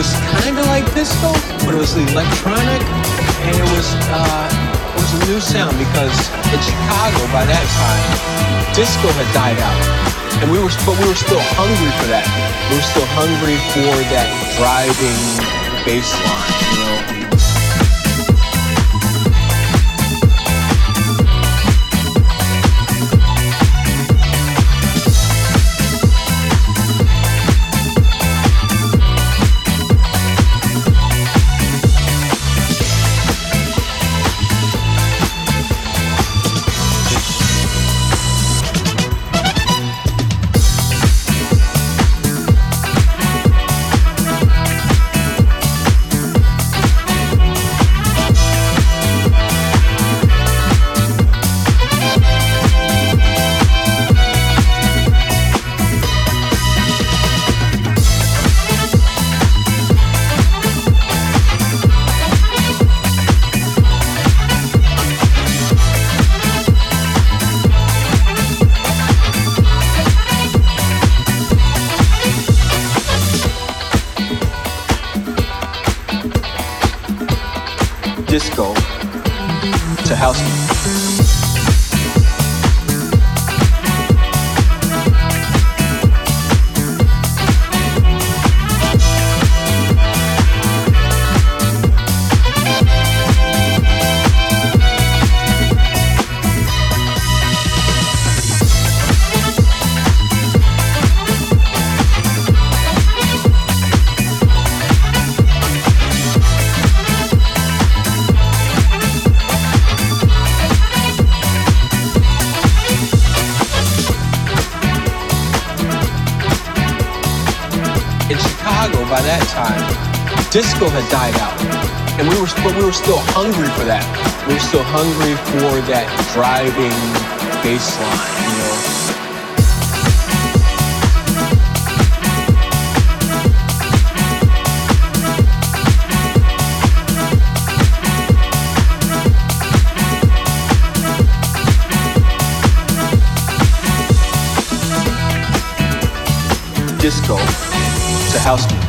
kind of like disco, but it was electronic, and it was uh, it was a new sound because in Chicago by that time, disco had died out, and we were but we were still hungry for that. We were still hungry for that driving bass line, you know. Disco had died out, and we were but we were still hungry for that. We were still hungry for that driving bass line, you know. disco to house music.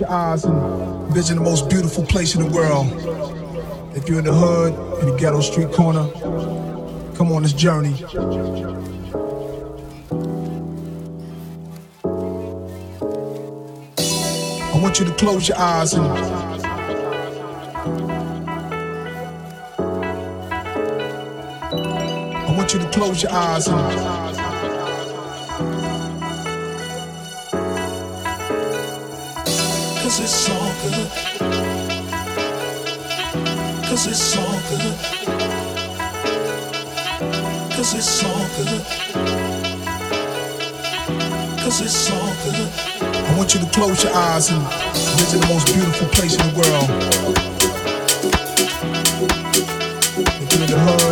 Close your eyes and vision the most beautiful place in the world. If you're in the hood, in the ghetto street corner, come on this journey. I want you to close your eyes and I want you to close your eyes and it's all good. Cause it's all good. Cause it's all good. Cause it's all good. I want you to close your eyes and visit the most beautiful place in the world. If the hood,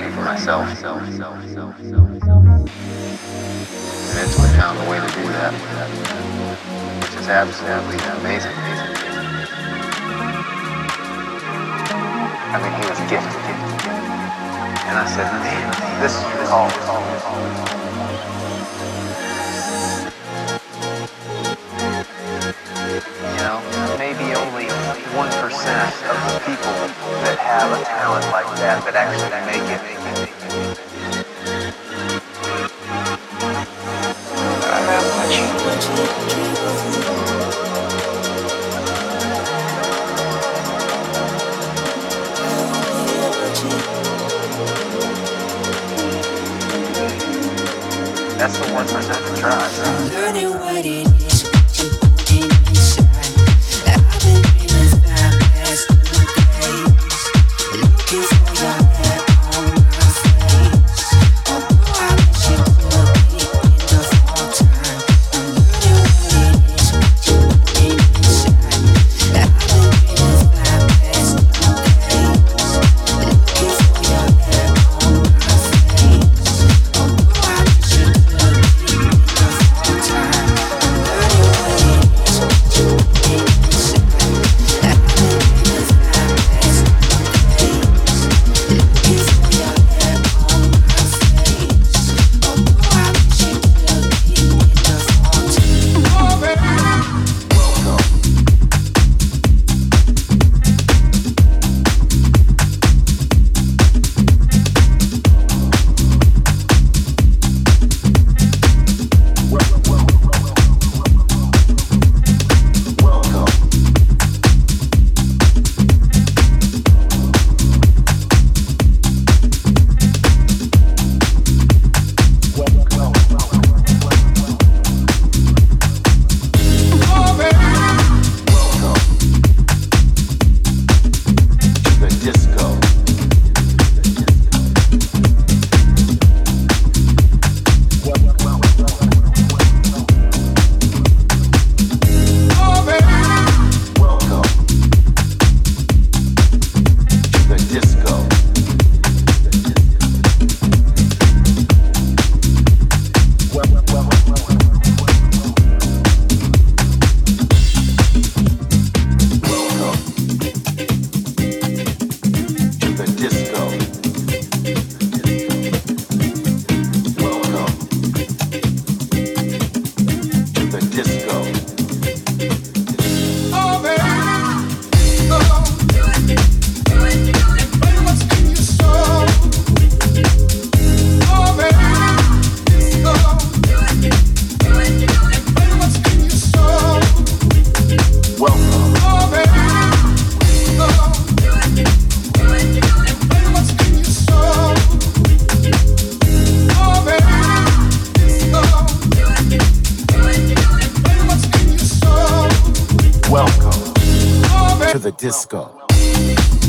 working for myself. And eventually found a way to do that, which is absolutely amazing. I mean, he was gifted. And I said, man, this is your call. Of the people that have a talent like that that actually make it. That's the 1% that tries. Learning what to the disco.